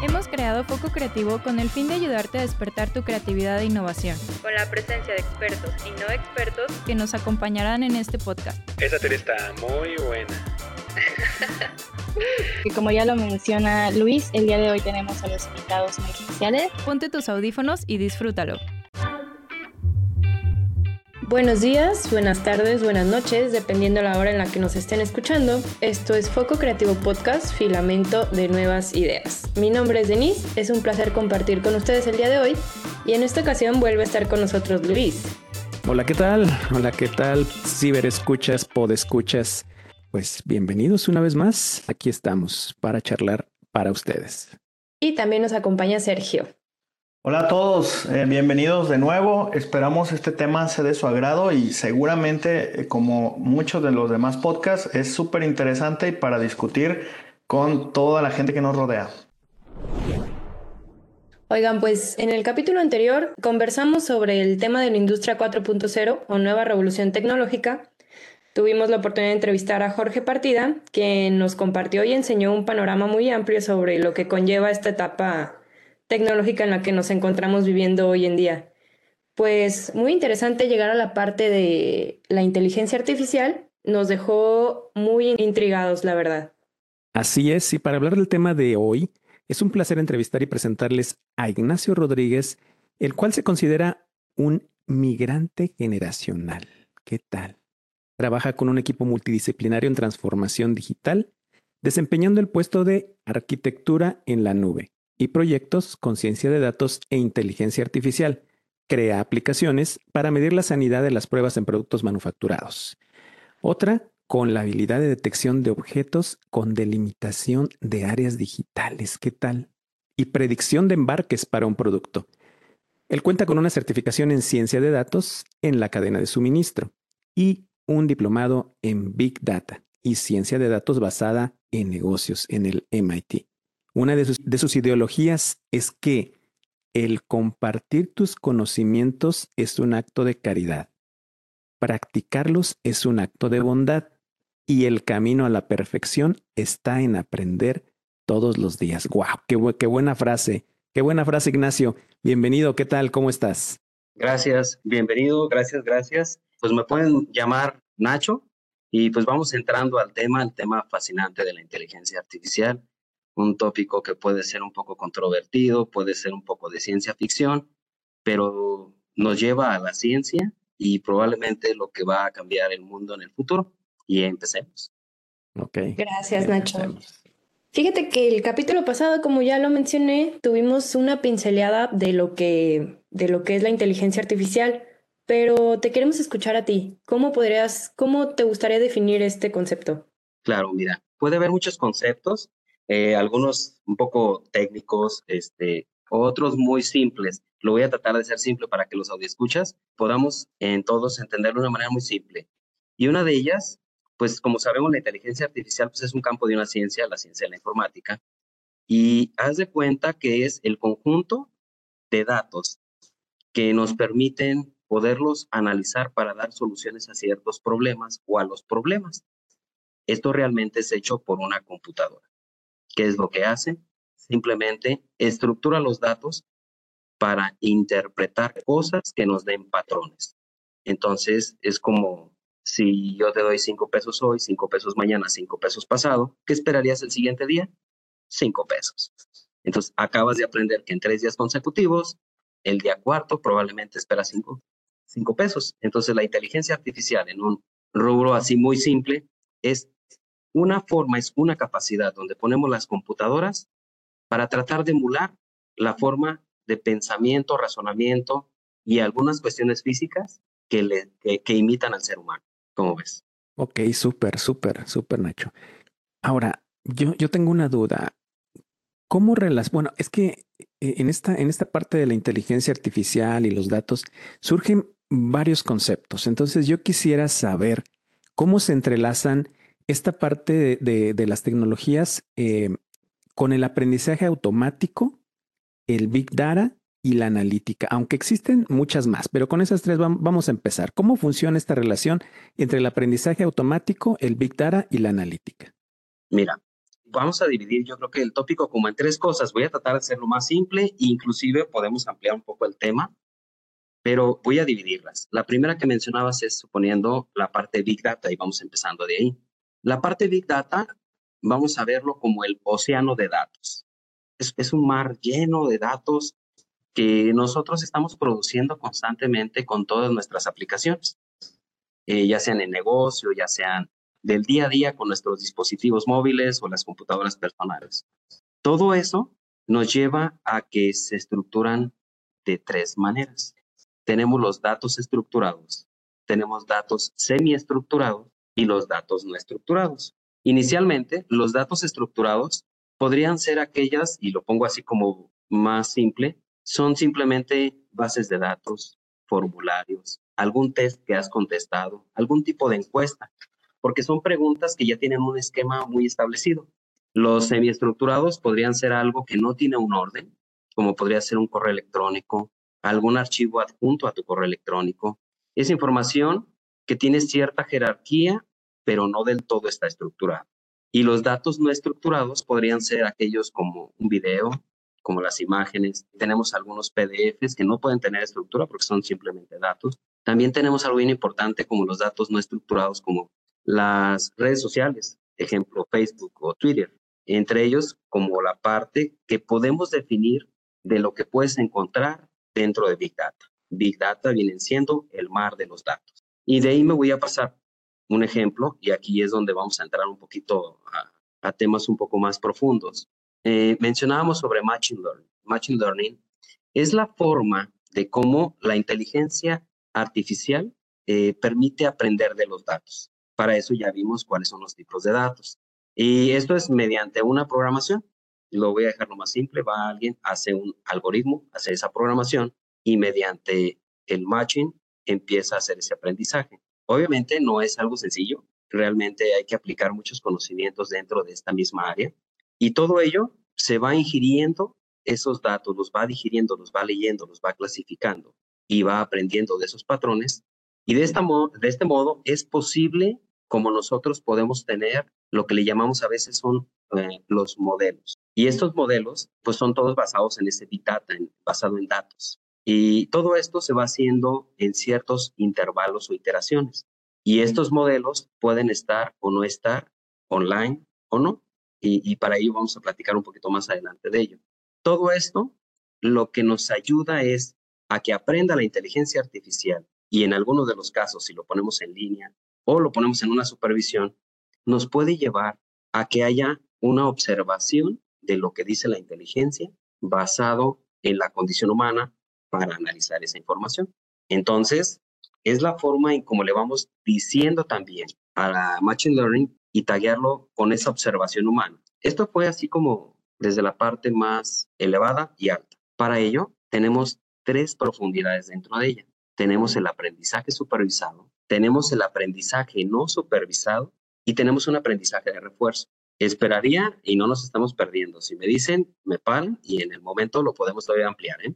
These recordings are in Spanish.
Hemos creado Foco Creativo con el fin de ayudarte a despertar tu creatividad e innovación, con la presencia de expertos y no expertos que nos acompañarán en este podcast. Esa teoría está muy buena. Y como ya lo menciona Luis, el día de hoy tenemos a los invitados muy especiales. Ponte tus audífonos y disfrútalo. Buenos días, buenas tardes, buenas noches, dependiendo la hora en la que nos estén escuchando. Esto es Foco Creativo Podcast, filamento de nuevas ideas. Mi nombre es Denise, es un placer compartir con ustedes el día de hoy y en esta ocasión vuelve a estar con nosotros Luis. Hola, ¿qué tal? Hola, ¿qué tal? Ciberescuchas, podescuchas. Pues bienvenidos una vez más. Aquí estamos para charlar para ustedes. Y también nos acompaña Sergio. Hola a todos, eh, bienvenidos de nuevo. Esperamos este tema sea de su agrado y seguramente, eh, como muchos de los demás podcasts, es súper interesante para discutir con toda la gente que nos rodea. Oigan, pues en el capítulo anterior conversamos sobre el tema de la industria 4.0 o nueva revolución tecnológica. Tuvimos la oportunidad de entrevistar a Jorge Partida, que nos compartió y enseñó un panorama muy amplio sobre lo que conlleva esta etapa tecnológica en la que nos encontramos viviendo hoy en día. Pues muy interesante llegar a la parte de la inteligencia artificial. Nos dejó muy intrigados, la verdad. Así es, y para hablar del tema de hoy, es un placer entrevistar y presentarles a Ignacio Rodríguez, el cual se considera un migrante generacional. ¿Qué tal? Trabaja con un equipo multidisciplinario en transformación digital, desempeñando el puesto de arquitectura en la nube y proyectos con ciencia de datos e inteligencia artificial. Crea aplicaciones para medir la sanidad de las pruebas en productos manufacturados. Otra, con la habilidad de detección de objetos con delimitación de áreas digitales. ¿Qué tal? Y predicción de embarques para un producto. Él cuenta con una certificación en ciencia de datos en la cadena de suministro y un diplomado en Big Data y ciencia de datos basada en negocios en el MIT. Una de sus, ideologías es que el compartir tus conocimientos es un acto de caridad. Practicarlos es un acto de bondad y el camino a la perfección está en aprender todos los días. ¡Wow! Qué, qué, buena frase! ¡Qué buena frase, Ignacio! Bienvenido, ¿qué tal? ¿Cómo estás? Gracias, bienvenido, gracias, gracias. Pues me pueden llamar Nacho y pues vamos entrando al tema, el tema fascinante de la inteligencia artificial un tópico que puede ser un poco controvertido, puede ser un poco de ciencia ficción, pero nos lleva a la ciencia y probablemente lo que va a cambiar el mundo en el futuro. Y empecemos. Ok. Gracias, Nacho. Fíjate que el capítulo pasado, como ya lo mencioné, tuvimos una pinceleada de lo que, de lo que es la inteligencia artificial, pero te queremos escuchar a ti. ¿Cómo podrías, cómo te gustaría definir este concepto? Claro, mira, puede haber muchos conceptos eh, algunos un poco técnicos, este, otros muy simples. Lo voy a tratar de ser simple para que los escuchas podamos en todos entenderlo de una manera muy simple. Y una de ellas, pues como sabemos, la inteligencia artificial pues, es un campo de una ciencia, la ciencia de la informática. Y haz de cuenta que es el conjunto de datos que nos permiten poderlos analizar para dar soluciones a ciertos problemas o a los problemas. Esto realmente es hecho por una computadora. ¿Qué es lo que hace? Simplemente estructura los datos para interpretar cosas que nos den patrones. Entonces, es como si yo te doy cinco pesos hoy, cinco pesos mañana, cinco pesos pasado, ¿qué esperarías el siguiente día? Cinco pesos. Entonces, acabas de aprender que en tres días consecutivos, el día cuarto probablemente espera cinco, cinco pesos. Entonces, la inteligencia artificial en un rubro así muy simple es una forma es una capacidad donde ponemos las computadoras para tratar de emular la forma de pensamiento, razonamiento y algunas cuestiones físicas que, imitan al ser humano. ¿Cómo ves? Ok, súper, súper, súper, Nacho. Ahora, yo, yo tengo una duda. ¿Cómo relas? Bueno, es que eh, en esta, en esta parte de la inteligencia artificial y los datos surgen varios conceptos. Entonces, yo quisiera saber cómo se entrelazan esta parte de, las tecnologías eh, con el aprendizaje automático, el Big Data y la analítica, aunque existen muchas más, pero con esas tres vamos a empezar. ¿Cómo funciona esta relación entre el aprendizaje automático, el Big Data y la analítica? Mira, vamos a dividir yo creo que el tópico como en tres cosas. Voy a tratar de hacerlo más simple e inclusive podemos ampliar un poco el tema, pero voy a dividirlas. La primera que mencionabas es suponiendo la parte Big Data y vamos empezando de ahí. La parte Big Data vamos a verlo como el océano de datos. Es, un mar lleno de datos que nosotros estamos produciendo constantemente con todas nuestras aplicaciones, eh, ya sean en negocio, ya sean del día a día con nuestros dispositivos móviles o las computadoras personales. Todo eso nos lleva a que se estructuran de tres maneras. Tenemos los datos estructurados, tenemos datos semiestructurados y los datos no estructurados. Inicialmente, los datos estructurados podrían ser aquellas, y lo pongo así como más simple, son simplemente bases de datos, formularios, algún test que has contestado, algún tipo de encuesta porque son preguntas que ya tienen un esquema muy establecido. Los semiestructurados podrían ser algo que no tiene un orden, como podría ser un correo electrónico, algún archivo adjunto a tu correo electrónico. Es información que tiene cierta jerarquía, pero no del todo está estructurada. Y los datos no estructurados podrían ser aquellos como un video, como las imágenes. Tenemos algunos PDFs que no pueden tener estructura porque son simplemente datos. También tenemos algo bien importante como los datos no estructurados, como las redes sociales, ejemplo Facebook o Twitter, entre ellos como la parte que podemos definir de lo que puedes encontrar dentro de Big Data. Big Data viene siendo el mar de los datos. Y de ahí me voy a pasar un ejemplo, y aquí es donde vamos a entrar un poquito a, temas un poco más profundos. Eh, mencionábamos sobre Machine Learning. Machine Learning es la forma de cómo la inteligencia artificial eh, permite aprender de los datos. Para eso ya vimos cuáles son los tipos de datos. Y esto es mediante una programación. Lo voy a dejar lo más simple. Va alguien, hace un algoritmo, hace esa programación y mediante el matching empieza a hacer ese aprendizaje. Obviamente no es algo sencillo. Realmente hay que aplicar muchos conocimientos dentro de esta misma área. Y todo ello se va ingiriendo esos datos, los va digiriendo, los va leyendo, los va clasificando y va aprendiendo de esos patrones. Y de, esta de este modo es posible como nosotros podemos tener lo que le llamamos a veces son eh, los modelos. Y estos modelos, pues son todos basados en ese Big basado en datos. Y todo esto se va haciendo en ciertos intervalos o iteraciones. Y estos modelos pueden estar o no estar online o no. Y, para ello vamos a platicar un poquito más adelante de ello. Todo esto lo que nos ayuda es a que aprenda la inteligencia artificial y en algunos de los casos, si lo ponemos en línea o lo ponemos en una supervisión, nos puede llevar a que haya una observación de lo que dice la inteligencia basado en la condición humana para analizar esa información. Entonces, es la forma en cómo le vamos diciendo también a la Machine Learning y taguearlo con esa observación humana. Esto fue así como desde la parte más elevada y alta. Para ello, tenemos tres profundidades dentro de ella. Tenemos el aprendizaje supervisado, tenemos el aprendizaje no supervisado y tenemos un aprendizaje de refuerzo. Esperaría y no nos estamos perdiendo. Si me dicen, me paran y en el momento lo podemos todavía ampliar. ¿eh?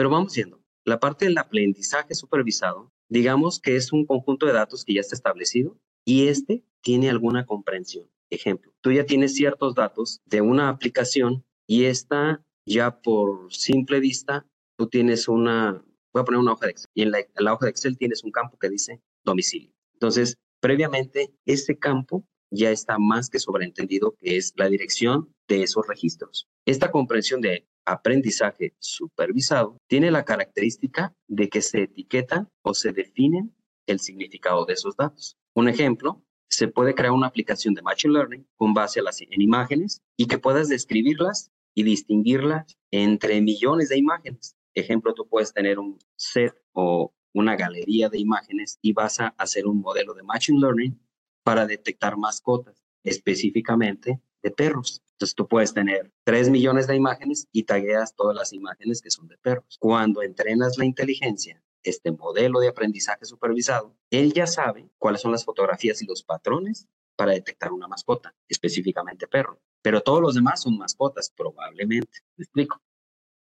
Pero vamos viendo. La parte del aprendizaje supervisado, digamos que es un conjunto de datos que ya está establecido y este tiene alguna comprensión. Ejemplo, tú ya tienes ciertos datos de una aplicación y esta ya por simple vista, tú tienes una, voy a poner una hoja de Excel y en la, hoja de Excel tienes un campo que dice domicilio. Entonces, previamente, este campo ya está más que sobreentendido que es la dirección de esos registros. Esta comprensión de aprendizaje supervisado tiene la característica de que se etiquetan o se definen el significado de esos datos. Un ejemplo, se puede crear una aplicación de Machine Learning con base en imágenes y que puedas describirlas y distinguirlas entre millones de imágenes. Ejemplo, tú puedes tener un set o una galería de imágenes y vas a hacer un modelo de Machine Learning para detectar mascotas, específicamente de perros. Entonces tú puedes tener 3 millones de imágenes y tagueas todas las imágenes que son de perros. Cuando entrenas la inteligencia, este modelo de aprendizaje supervisado, él ya sabe cuáles son las fotografías y los patrones para detectar una mascota, específicamente perro. Pero todos los demás son mascotas, probablemente. ¿Me explico?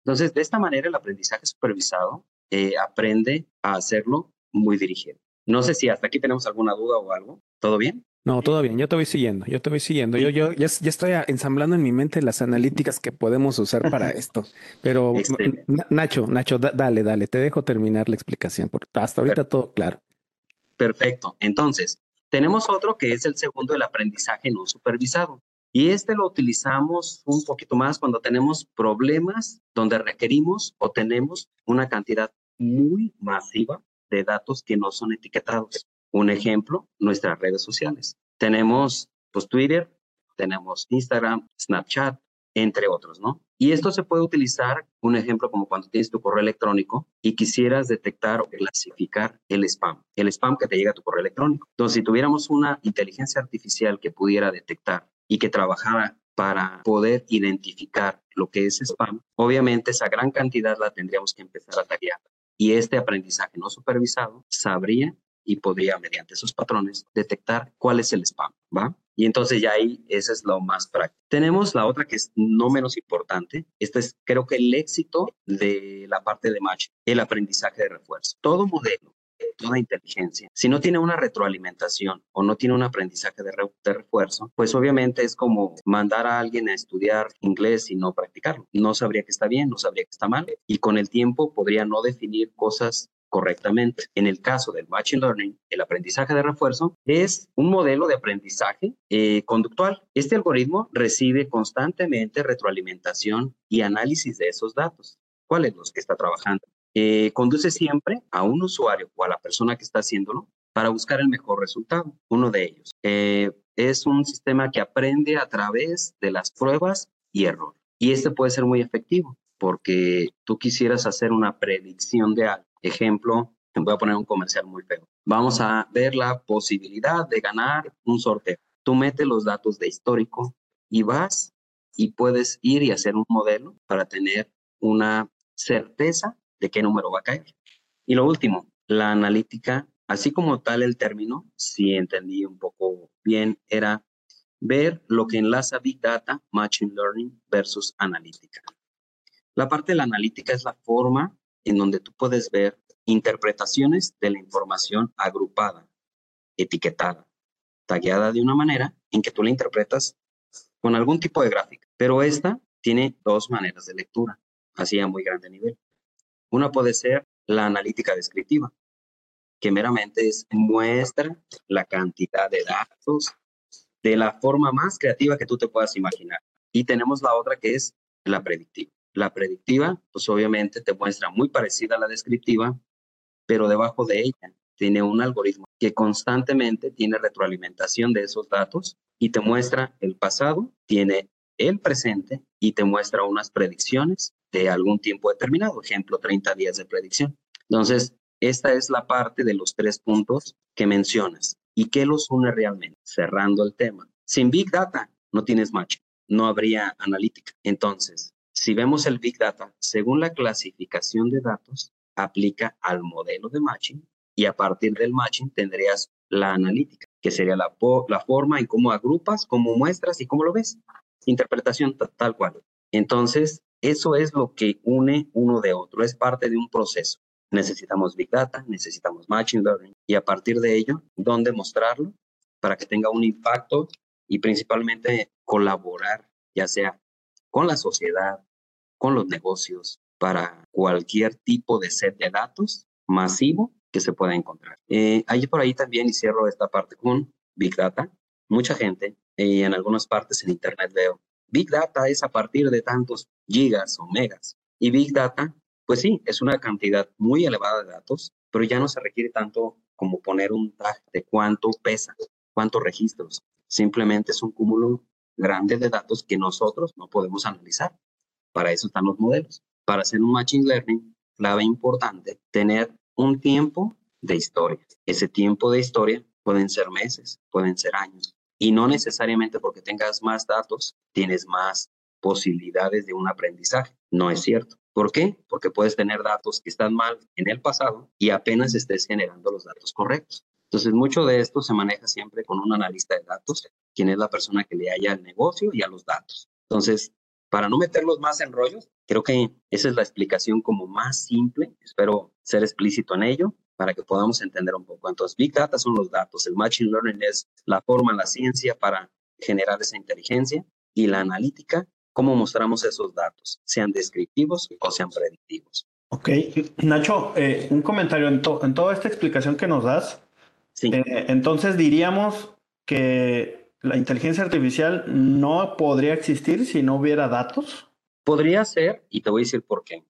Entonces, de esta manera, el aprendizaje supervisado eh, aprende a hacerlo muy dirigido. No sé si hasta aquí tenemos alguna duda o algo. ¿Todo bien? No, todo bien, yo te voy siguiendo, yo te voy siguiendo. Yo, yo ya, ya, estoy ensamblando en mi mente las analíticas que podemos usar para esto. Pero Nacho, Nacho, dale, dale, te dejo terminar la explicación, porque hasta ahorita todo claro. Perfecto. Entonces, tenemos otro que es el segundo, el aprendizaje no supervisado. Y este lo utilizamos un poquito más cuando tenemos problemas donde requerimos o tenemos una cantidad muy masiva de datos que no son etiquetados. Un ejemplo, nuestras redes sociales. Tenemos pues, Twitter, tenemos Instagram, Snapchat, entre otros, ¿no? Y esto se puede utilizar, un ejemplo como cuando tienes tu correo electrónico y quisieras detectar o clasificar el spam, el spam que te llega a tu correo electrónico. Entonces, si tuviéramos una inteligencia artificial que pudiera detectar y que trabajara para poder identificar lo que es spam, obviamente esa gran cantidad la tendríamos que empezar a taguear. Y este aprendizaje no supervisado sabría y podría, mediante esos patrones, detectar cuál es el spam, ¿va? Y entonces ya ahí, ese es lo más práctico. Tenemos la otra que es no menos importante. Este es, creo que el éxito de la parte de match, el aprendizaje de refuerzo. Todo modelo, toda inteligencia, si no tiene una retroalimentación o no tiene un aprendizaje de, de, refuerzo, pues obviamente es como mandar a alguien a estudiar inglés y no practicarlo. No sabría que está bien, no sabría que está mal y con el tiempo podría no definir cosas correctamente. En el caso del Machine Learning, el aprendizaje de refuerzo es un modelo de aprendizaje eh, conductual. Este algoritmo recibe constantemente retroalimentación y análisis de esos datos. ¿Cuáles los que está trabajando? Eh, conduce siempre a un usuario o a la persona que está haciéndolo para buscar el mejor resultado. Uno de ellos eh, es un sistema que aprende a través de las pruebas y error. Y este puede ser muy efectivo porque tú quisieras hacer una predicción de algo Ejemplo, voy a poner un comercial muy feo. Vamos a ver la posibilidad de ganar un sorteo. Tú metes los datos de histórico y vas y puedes ir y hacer un modelo para tener una certeza de qué número va a caer. Y lo último, la analítica, así como tal el término, si entendí un poco bien, era ver lo que enlaza Big Data, Machine Learning versus analítica. La parte de la analítica es la forma en donde tú puedes ver interpretaciones de la información agrupada, etiquetada, tagueada de una manera en que tú la interpretas con algún tipo de gráfica. Pero esta tiene dos maneras de lectura, así a muy grande nivel. Una puede ser la analítica descriptiva, que meramente es muestra la cantidad de datos de la forma más creativa que tú te puedas imaginar. Y tenemos la otra que es la predictiva. La predictiva, pues obviamente te muestra muy parecida a la descriptiva, pero debajo de ella tiene un algoritmo que constantemente tiene retroalimentación de esos datos y te muestra el pasado, tiene el presente y te muestra unas predicciones de algún tiempo determinado, ejemplo, 30 días de predicción. Entonces, esta es la parte de los tres puntos que mencionas. ¿Y qué los une realmente? Cerrando el tema. Sin Big Data no tienes match, no habría analítica. Entonces, si vemos el Big Data, según la clasificación de datos, aplica al modelo de matching y a partir del matching tendrías la analítica, que sería la, forma en cómo agrupas, cómo muestras y cómo lo ves. Interpretación tal cual. Entonces, eso es lo que une uno de otro, es parte de un proceso. Necesitamos Big Data, necesitamos Machine Learning y a partir de ello, ¿dónde mostrarlo? Para que tenga un impacto y principalmente colaborar, ya sea con la sociedad, con los negocios, para cualquier tipo de set de datos masivo que se pueda encontrar. Eh, ahí por ahí también, y cierro esta parte con Big Data, mucha gente, y en algunas partes en Internet veo, Big Data es a partir de tantos gigas o megas. Y Big Data, pues sí, es una cantidad muy elevada de datos, pero ya no se requiere tanto como poner un tag de cuánto pesa, cuántos registros. Simplemente es un cúmulo grande de datos que nosotros no podemos analizar. Para eso están los modelos. Para hacer un Machine Learning, clave importante, tener un tiempo de historia. Ese tiempo de historia pueden ser meses, pueden ser años. Y no necesariamente porque tengas más datos, tienes más posibilidades de un aprendizaje. No es cierto. ¿Por qué? Porque puedes tener datos que están mal en el pasado y apenas estés generando los datos correctos. Entonces, mucho de esto se maneja siempre con un analista de datos, quien es la persona que le haya al negocio y a los datos. Entonces, para no meterlos más en rollos, creo que esa es la explicación como más simple, espero ser explícito en ello, para que podamos entender un poco. Entonces, Big Data son los datos, el Machine Learning es la forma, la ciencia para generar esa inteligencia y la analítica, cómo mostramos esos datos, sean descriptivos o sean predictivos. Ok, Nacho, eh, un comentario en, toda esta explicación que nos das. Sí. Eh, entonces diríamos que la inteligencia artificial no podría existir si no hubiera datos. Podría ser, y te voy a decir por qué.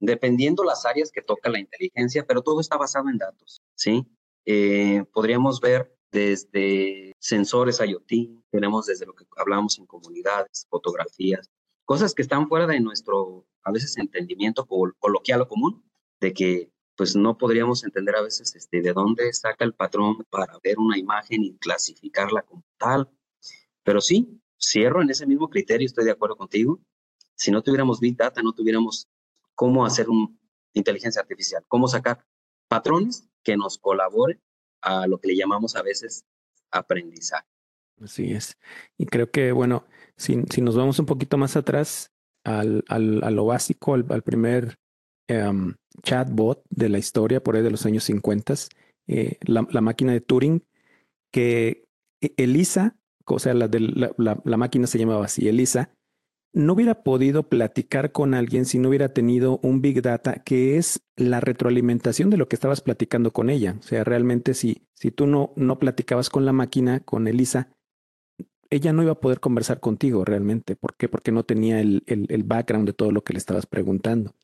Dependiendo las áreas que toca la inteligencia, pero todo está basado en datos, ¿sí? Eh, podríamos ver desde sensores IoT, tenemos desde lo que hablamos en comunidades, fotografías, cosas que están fuera de nuestro, a veces, entendimiento coloquial o común, de que pues no podríamos entender a veces este, de dónde saca el patrón para ver una imagen y clasificarla como tal. Pero sí, cierro en ese mismo criterio, estoy de acuerdo contigo. Si no tuviéramos Big Data, no tuviéramos cómo hacer una inteligencia artificial, cómo sacar patrones que nos colaboren a lo que le llamamos a veces aprendizaje. Así es. Y creo que, bueno, si, si nos vamos un poquito más atrás al, al, a lo básico, al, primer em, chatbot de la historia, por ahí de los años 50, eh, la, máquina de Turing, que e, Elisa, o sea, la, de, la, máquina se llamaba así, Elisa, no hubiera podido platicar con alguien si no hubiera tenido un Big Data, que es la retroalimentación de lo que estabas platicando con ella. O sea, realmente si, si tú no, no platicabas con la máquina, con Elisa, ella no iba a poder conversar contigo realmente. ¿Por qué? Porque no tenía el, el, background de todo lo que le estabas preguntando.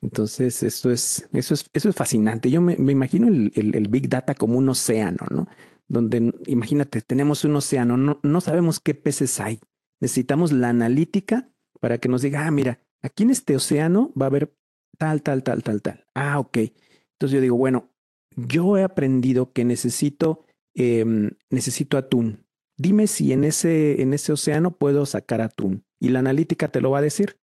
Entonces, eso es, eso es, eso es fascinante. Yo me, me imagino el, el, Big Data como un océano, ¿no? Donde, imagínate, tenemos un océano, no, no sabemos qué peces hay necesitamos la analítica para que nos diga, ah, mira, aquí en este océano va a haber tal, tal, tal, tal, tal. Ah, ok. Entonces yo digo, bueno, yo he aprendido que necesito, em, necesito atún. Dime si en ese, en ese océano puedo sacar atún. Y la analítica te lo va a decir.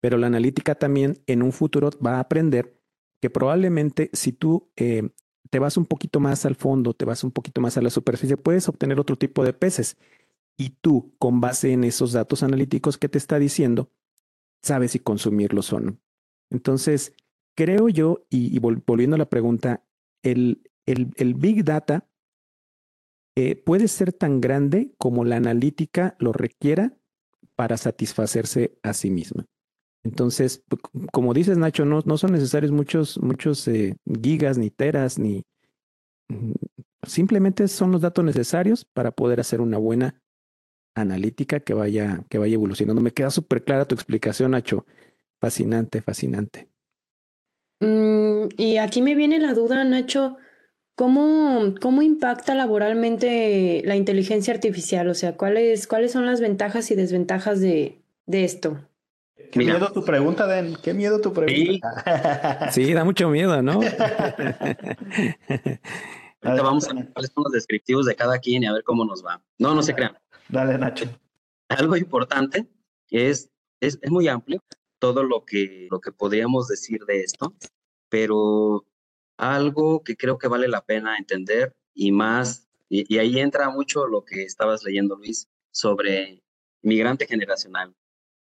Pero la analítica también en un futuro va a aprender que probablemente si tú em, te vas un poquito más al fondo, te vas un poquito más a la superficie, puedes obtener otro tipo de peces y tú, con base en esos datos analíticos que te está diciendo, sabes si consumirlos o no. Entonces, creo yo, y, volviendo a la pregunta, el, el, Big Data eh, puede ser tan grande como la analítica lo requiera para satisfacerse a sí misma. Entonces, como dices, Nacho, no, no son necesarios muchos, muchos eh, gigas, ni teras, ni... Mm, simplemente son los datos necesarios para poder hacer una buena analítica que vaya, que vaya evolucionando. Me queda súper clara tu explicación, Nacho. Fascinante, fascinante. Mm, y aquí me viene la duda, Nacho, ¿cómo, ¿cómo impacta laboralmente la inteligencia artificial? O sea, ¿cuáles, cuáles son las ventajas y desventajas de, de esto? Qué miedo tu pregunta, Den. Qué miedo tu pregunta. Sí, da mucho miedo, ¿no? Ahorita vamos a ver cuáles son los descriptivos de cada quien y a ver cómo nos va. No, no se crean. Dale, Nacho. Algo importante es, es, es muy amplio todo lo que, lo que podríamos decir de esto, pero algo que creo que vale la pena entender y más, y, ahí entra mucho lo que estabas leyendo, Luis, sobre migrante generacional.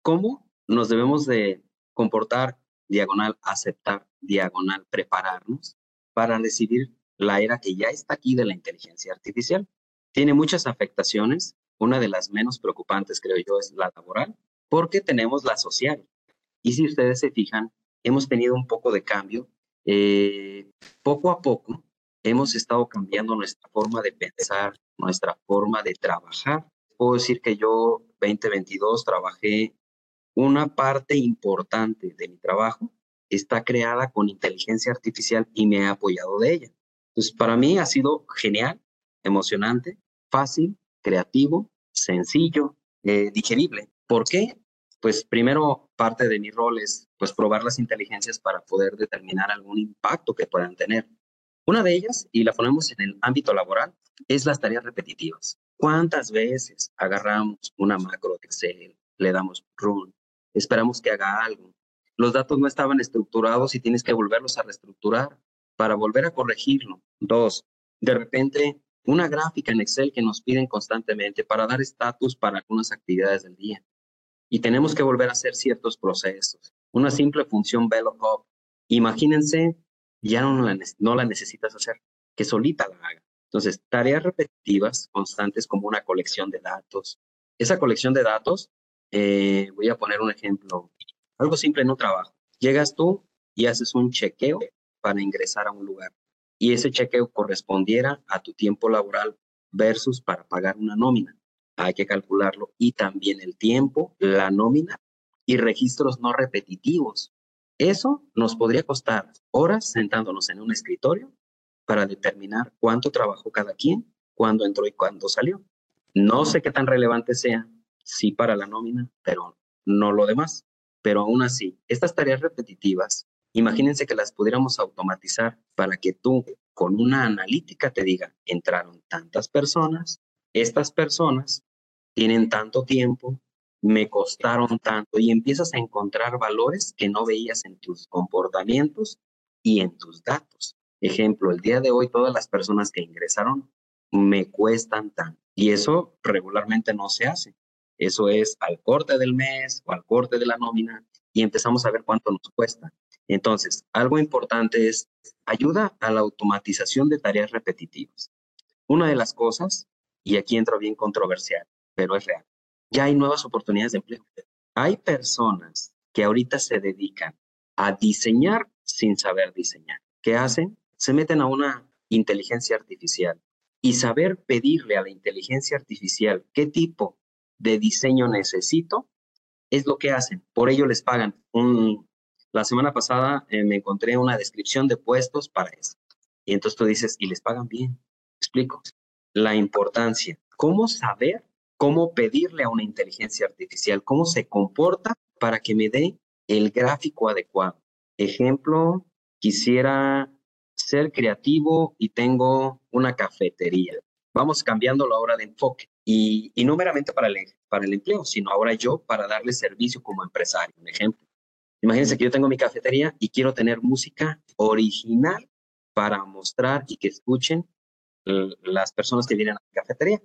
¿Cómo nos debemos de comportar diagonal, aceptar diagonal, prepararnos para recibir la era que ya está aquí de la inteligencia artificial? Tiene muchas afectaciones, una de las menos preocupantes, creo yo, es la laboral, porque tenemos la social. Y si ustedes se fijan, hemos tenido un poco de cambio. Eh, poco a poco hemos estado cambiando nuestra forma de pensar, nuestra forma de trabajar. Puedo decir que yo 2022 trabajé una parte importante de mi trabajo está creada con inteligencia artificial y me he apoyado de ella. Entonces, para mí ha sido genial, emocionante, fácil creativo, sencillo, eh, digerible. ¿Por qué? Pues primero parte de mi rol es pues probar las inteligencias para poder determinar algún impacto que puedan tener. Una de ellas, y la ponemos en el ámbito laboral, es las tareas repetitivas. ¿Cuántas veces agarramos una macro de Excel, le damos run, esperamos que haga algo? Los datos no estaban estructurados y tienes que volverlos a reestructurar para volver a corregirlo. Dos, de repente una gráfica en Excel que nos piden constantemente para dar estatus para algunas actividades del día. Y tenemos que volver a hacer ciertos procesos. Una simple función VLOOKUP. Imagínense ya no la, no la necesitas hacer, que solita la haga. Entonces, tareas repetitivas, constantes, como una colección de datos. Esa colección de datos, eh, voy a poner un ejemplo, algo simple en un trabajo. Llegas tú y haces un chequeo para ingresar a un lugar. Y ese chequeo correspondiera a tu tiempo laboral versus para pagar una nómina. Hay que calcularlo. Y también el tiempo, la nómina y registros no repetitivos. Eso nos podría costar horas sentándonos en un escritorio para determinar cuánto trabajó cada quien, cuándo entró y cuándo salió. No sé qué tan relevante sea, sí para la nómina, pero no lo demás. Pero aún así, estas tareas repetitivas, imagínense que las pudiéramos automatizar para que tú con una analítica te diga, entraron tantas personas, estas personas tienen tanto tiempo, me costaron tanto y empiezas a encontrar valores que no veías en tus comportamientos y en tus datos. Ejemplo, el día de hoy todas las personas que ingresaron me cuestan tanto y eso regularmente no se hace. Eso es al corte del mes o al corte de la nómina y empezamos a ver cuánto nos cuesta. Entonces, algo importante es ayuda a la automatización de tareas repetitivas. Una de las cosas, y aquí entro bien controversial, pero es real, ya hay nuevas oportunidades de empleo. Hay personas que ahorita se dedican a diseñar sin saber diseñar. ¿Qué hacen? Se meten a una inteligencia artificial y saber pedirle a la inteligencia artificial qué tipo de diseño necesito es lo que hacen. Por ello les pagan. Un, la semana pasada eh, me encontré una descripción de puestos para eso. Y entonces tú dices, y les pagan bien. Explico. La importancia. ¿Cómo saber cómo pedirle a una inteligencia artificial cómo se comporta para que me dé el gráfico adecuado. Ejemplo, quisiera ser creativo y tengo una cafetería. Vamos cambiando la hora de enfoque y, no meramente para el, para el empleo, sino ahora yo para darle servicio como empresario. Un ejemplo. Imagínense que yo tengo mi cafetería y quiero tener música original para mostrar y que escuchen las personas que vienen a mi cafetería.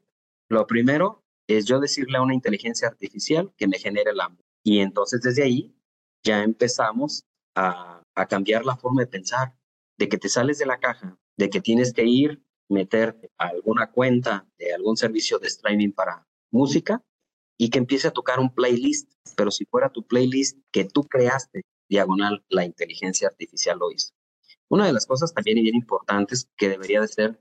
Lo primero es yo decirle a una inteligencia artificial que me genere hambre. Y entonces desde ahí ya empezamos a, a cambiar la forma de pensar, de que te sales de la caja, de que tienes que ir, meter alguna cuenta de algún servicio de streaming para música y que empiece a tocar un playlist, pero si fuera tu playlist que tú creaste, diagonal, la inteligencia artificial lo hizo. Una de las cosas también y bien importantes que debería de ser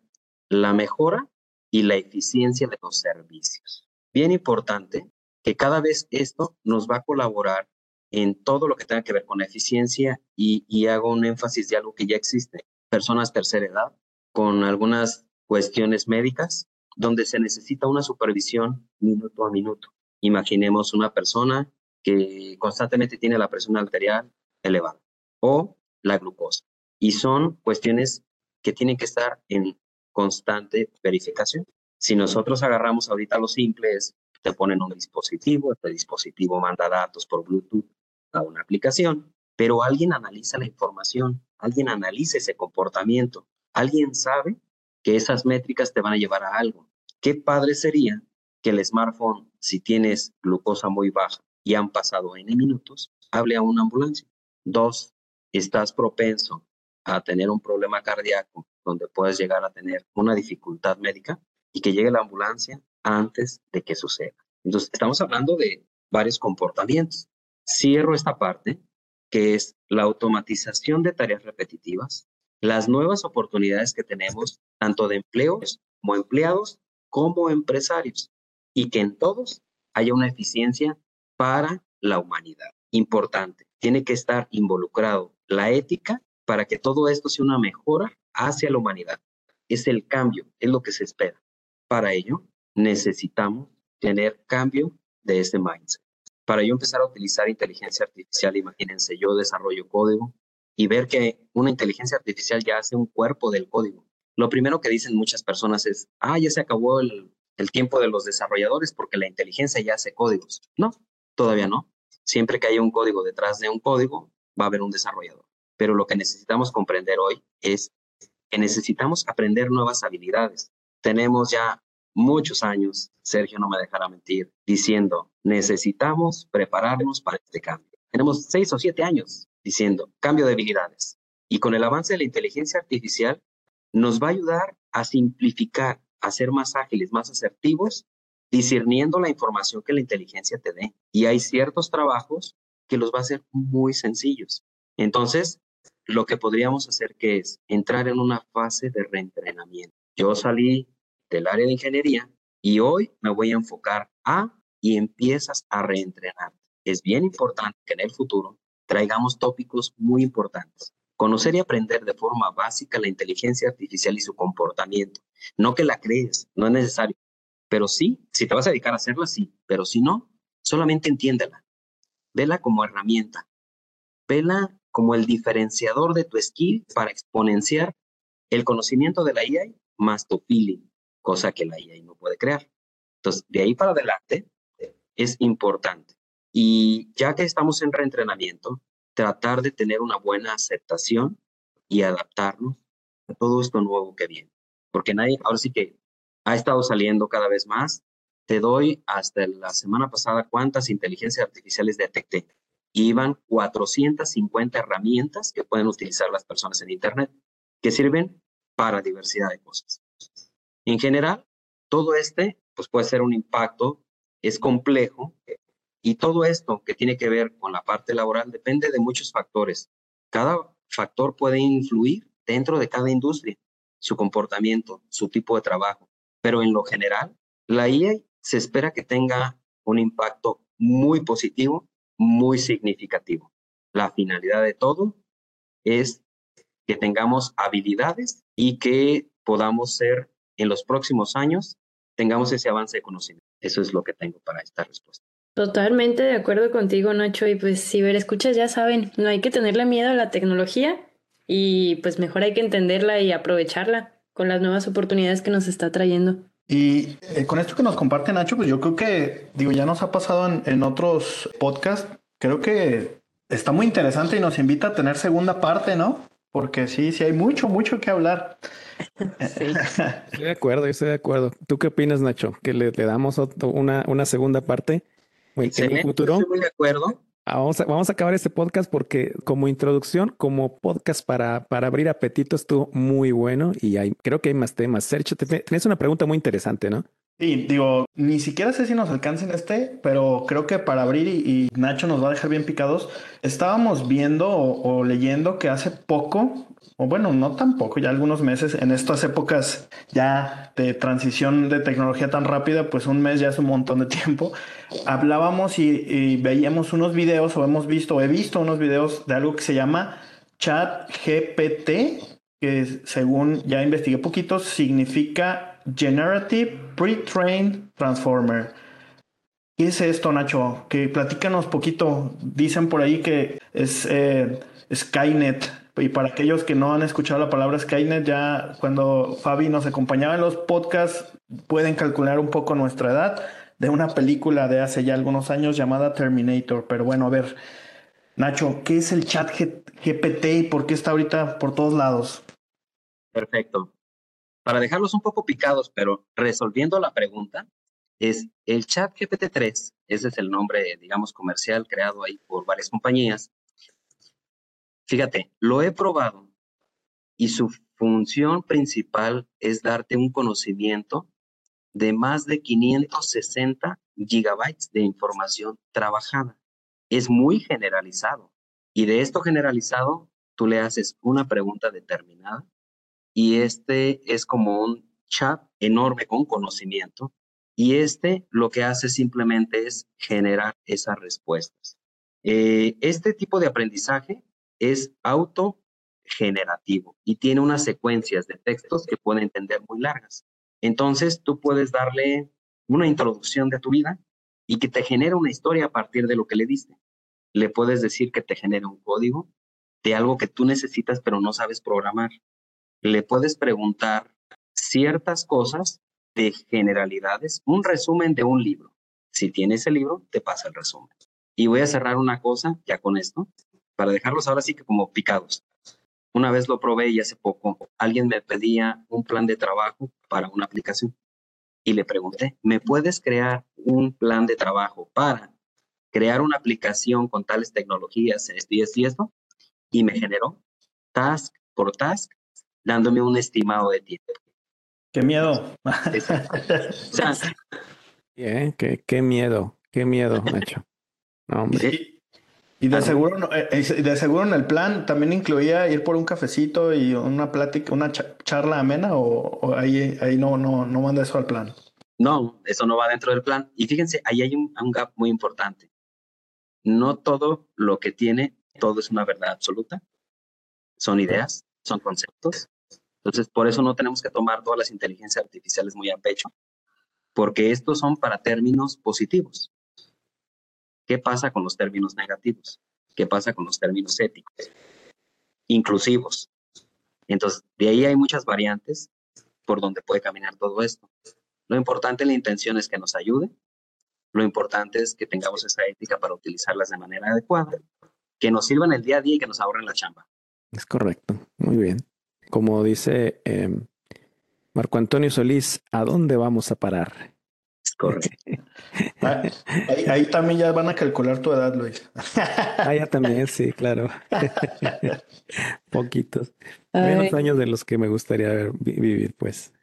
la mejora y la eficiencia de los servicios bien importante que cada vez esto nos va a colaborar en todo lo que tenga que ver con eficiencia y, hago un énfasis de algo que ya existe. Personas tercera edad con algunas cuestiones médicas donde se necesita una supervisión minuto a minuto. Imaginemos una persona que constantemente tiene la presión arterial elevada o la glucosa. Y son cuestiones que tienen que estar en constante verificación. Si nosotros agarramos ahorita lo simple es, te ponen un dispositivo, este dispositivo manda datos por Bluetooth a una aplicación, pero alguien analiza la información, alguien analiza ese comportamiento, alguien sabe que esas métricas te van a llevar a algo. Qué padre sería que el smartphone, si tienes glucosa muy baja y han pasado N minutos, hable a una ambulancia. Dos, estás propenso a tener un problema cardíaco donde puedes llegar a tener una dificultad médica, y que llegue la ambulancia antes de que suceda. Entonces, estamos hablando de varios comportamientos. Cierro esta parte, que es la automatización de tareas repetitivas, las nuevas oportunidades que tenemos, tanto de empleos como empleados, como empresarios, y que en todos haya una eficiencia para la humanidad. Importante, tiene que estar involucrado la ética para que todo esto sea una mejora hacia la humanidad. Es el cambio, es lo que se espera. Para ello, necesitamos tener cambio de este mindset. Para yo empezar a utilizar inteligencia artificial, imagínense, yo desarrollo código y ver que una inteligencia artificial ya hace un cuerpo del código. Lo primero que dicen muchas personas es, ah, ya se acabó el, el tiempo de los desarrolladores porque la inteligencia ya hace códigos. No, todavía no. Siempre que haya un código detrás de un código, va a haber un desarrollador. Pero lo que necesitamos comprender hoy es que necesitamos aprender nuevas habilidades tenemos ya muchos años, Sergio no me dejará mentir, diciendo, necesitamos prepararnos para este cambio. Tenemos seis o siete años diciendo, cambio de habilidades. Y con el avance de la inteligencia artificial, nos va a ayudar a simplificar, a ser más ágiles, más asertivos, discerniendo la información que la inteligencia te dé. Y hay ciertos trabajos que los va a hacer muy sencillos. Entonces, lo que podríamos hacer que es entrar en una fase de reentrenamiento. Yo salí del área de ingeniería y hoy me voy a enfocar a y empiezas a reentrenar. Es bien importante que en el futuro traigamos tópicos muy importantes. Conocer y aprender de forma básica la inteligencia artificial y su comportamiento. No que la crees, no es necesario. Pero sí, si te vas a dedicar a hacerla, sí. Pero si no, solamente entiéndela. Vela como herramienta. Vela como el diferenciador de tu skill para exponenciar el conocimiento de la IA más tu feeling, cosa que la IA no puede crear. Entonces, de ahí para adelante es importante. Y ya que estamos en reentrenamiento, tratar de tener una buena aceptación y adaptarnos a todo esto nuevo que viene. Porque nadie, ahora sí que ha estado saliendo cada vez más. Te doy hasta la semana pasada cuántas inteligencias artificiales detecté iban 450 herramientas que pueden utilizar las personas en Internet, que sirven para diversidad de cosas. En general, todo este pues puede ser un impacto, es complejo, y todo esto que tiene que ver con la parte laboral depende de muchos factores. Cada factor puede influir dentro de cada industria, su comportamiento, su tipo de trabajo, pero en lo general, la IA se espera que tenga un impacto muy positivo muy significativo. La finalidad de todo es que tengamos habilidades y que podamos ser en los próximos años, tengamos ese avance de conocimiento. Eso es lo que tengo para esta respuesta. Totalmente de acuerdo contigo, Nacho. Y pues si ver, escuchas, ya saben, no hay que tenerle miedo a la tecnología y pues mejor hay que entenderla y aprovecharla con las nuevas oportunidades que nos está trayendo. Y eh, con esto que nos comparte Nacho, pues yo creo que, digo, ya nos ha pasado en, otros podcasts. Creo que está muy interesante y nos invita a tener segunda parte, ¿no? Porque sí, sí hay mucho, mucho que hablar. Estoy de acuerdo, estoy de acuerdo. ¿Tú qué opinas, Nacho? ¿Que le, damos una, una segunda parte en el futuro? Estoy muy de acuerdo. Ah, vamos a, vamos a acabar este podcast porque como introducción, como podcast para, para abrir apetito estuvo muy bueno y hay, creo que hay más temas. Sergio, tienes una pregunta muy interesante, ¿no? Sí, digo, ni siquiera sé si nos alcancen este, pero creo que para abrir y, Nacho nos va a dejar bien picados, estábamos viendo o leyendo que hace poco o bueno, no tampoco, ya algunos meses, en estas épocas ya de transición de tecnología tan rápida, pues un mes ya es un montón de tiempo, hablábamos y, veíamos unos videos o hemos visto, o he visto unos videos de algo que se llama Chat GPT, que según ya investigué poquito, significa Generative Pre-Trained Transformer. ¿Qué es esto, Nacho? Que platícanos poquito. Dicen por ahí que es eh, Skynet y para aquellos que no han escuchado la palabra Skynet, ya cuando Fabi nos acompañaba en los podcasts, pueden calcular un poco nuestra edad de una película de hace ya algunos años llamada Terminator. Pero bueno, a ver, Nacho, ¿qué es el chat GPT y por qué está ahorita por todos lados? Perfecto. Para dejarlos un poco picados, pero resolviendo la pregunta, es el chat GPT-3, ese es el nombre, digamos, comercial creado ahí por varias compañías, Fíjate, lo he probado y su función principal es darte un conocimiento de más de 560 gigabytes de información trabajada. Es muy generalizado. Y de esto generalizado, tú le haces una pregunta determinada y este es como un chat enorme con conocimiento y este lo que hace simplemente es generar esas respuestas. Eh, este tipo de aprendizaje es autogenerativo y tiene unas secuencias de textos que puede entender muy largas. Entonces, tú puedes darle una introducción de tu vida y que te genere una historia a partir de lo que le diste. Le puedes decir que te genere un código de algo que tú necesitas pero no sabes programar. Le puedes preguntar ciertas cosas de generalidades, un resumen de un libro. Si tienes el libro, te pasa el resumen. Y voy a cerrar una cosa ya con esto para dejarlos ahora sí que como picados. Una vez lo probé y hace poco alguien me pedía un plan de trabajo para una aplicación y le pregunté, ¿me puedes crear un plan de trabajo para crear una aplicación con tales tecnologías, esto y esto y esto? Y me generó task por task, dándome un estimado de tiempo. Qué miedo. qué, qué miedo, qué miedo, Nacho. No, hombre. Y de seguro, eh, de seguro en el plan también incluía ir por un cafecito y una plática, una charla amena o, ahí, ahí no, no, no manda eso al plan. No, eso no va dentro del plan. Y fíjense, ahí hay un, un gap muy importante. No todo lo que tiene, todo es una verdad absoluta. Son ideas, son conceptos. Entonces, por eso no tenemos que tomar todas las inteligencias artificiales muy a pecho, porque estos son para términos positivos. ¿Qué pasa con los términos negativos? ¿Qué pasa con los términos éticos? Inclusivos. Entonces, de ahí hay muchas variantes por donde puede caminar todo esto. Lo importante la intención es que nos ayude. Lo importante es que tengamos esa ética para utilizarlas de manera adecuada, que nos sirvan el día a día y que nos ahorren la chamba. Es correcto. Muy bien. Como dice em, Marco Antonio Solís, ¿a dónde vamos a parar? Correcto. Ah, ahí, también ya van a calcular tu edad, Luis. Ah, ya también, sí, claro. Poquitos. Menos años de los que me gustaría vivir, pues.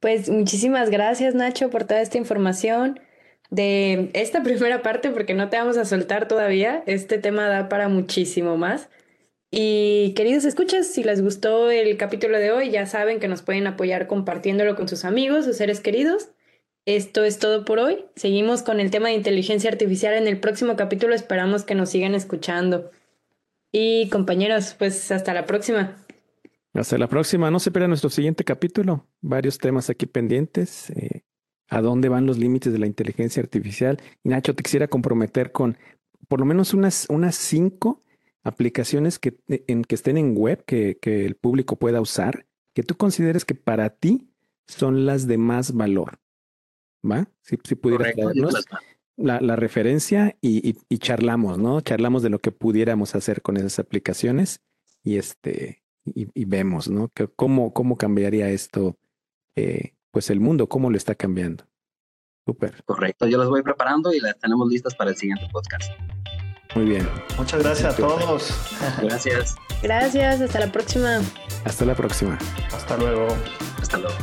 Pues muchísimas gracias, Nacho, por toda esta información de esta primera parte, porque no te vamos a soltar todavía. Este tema da para muchísimo más. Y queridos escuchas, si les gustó el capítulo de hoy, ya saben que nos pueden apoyar compartiéndolo con sus amigos, sus seres queridos. Esto es todo por hoy. Seguimos con el tema de inteligencia artificial en el próximo capítulo. Esperamos que nos sigan escuchando. Y compañeros, pues hasta la próxima. Hasta la próxima. No se pierdan nuestro siguiente capítulo. Varios temas aquí pendientes. Eh, ¿A dónde van los límites de la inteligencia artificial? Y Nacho, te quisiera comprometer con por lo menos unas, unas cinco aplicaciones que, en, que estén en web que, que el público pueda usar, que tú consideres que para ti son las de más valor. ¿va? Si, si pudieras darnos la, la, referencia y, y, charlamos, ¿no? Charlamos de lo que pudiéramos hacer con esas aplicaciones y este y, y vemos, ¿no? Que cómo, cómo cambiaría esto, eh, pues el mundo, cómo lo está cambiando. Súper. Correcto, yo las voy preparando y las tenemos listas para el siguiente podcast. Muy bien. Muchas gracias a todos. Gracias. Gracias, hasta la próxima. Hasta la próxima. Hasta luego. Hasta luego.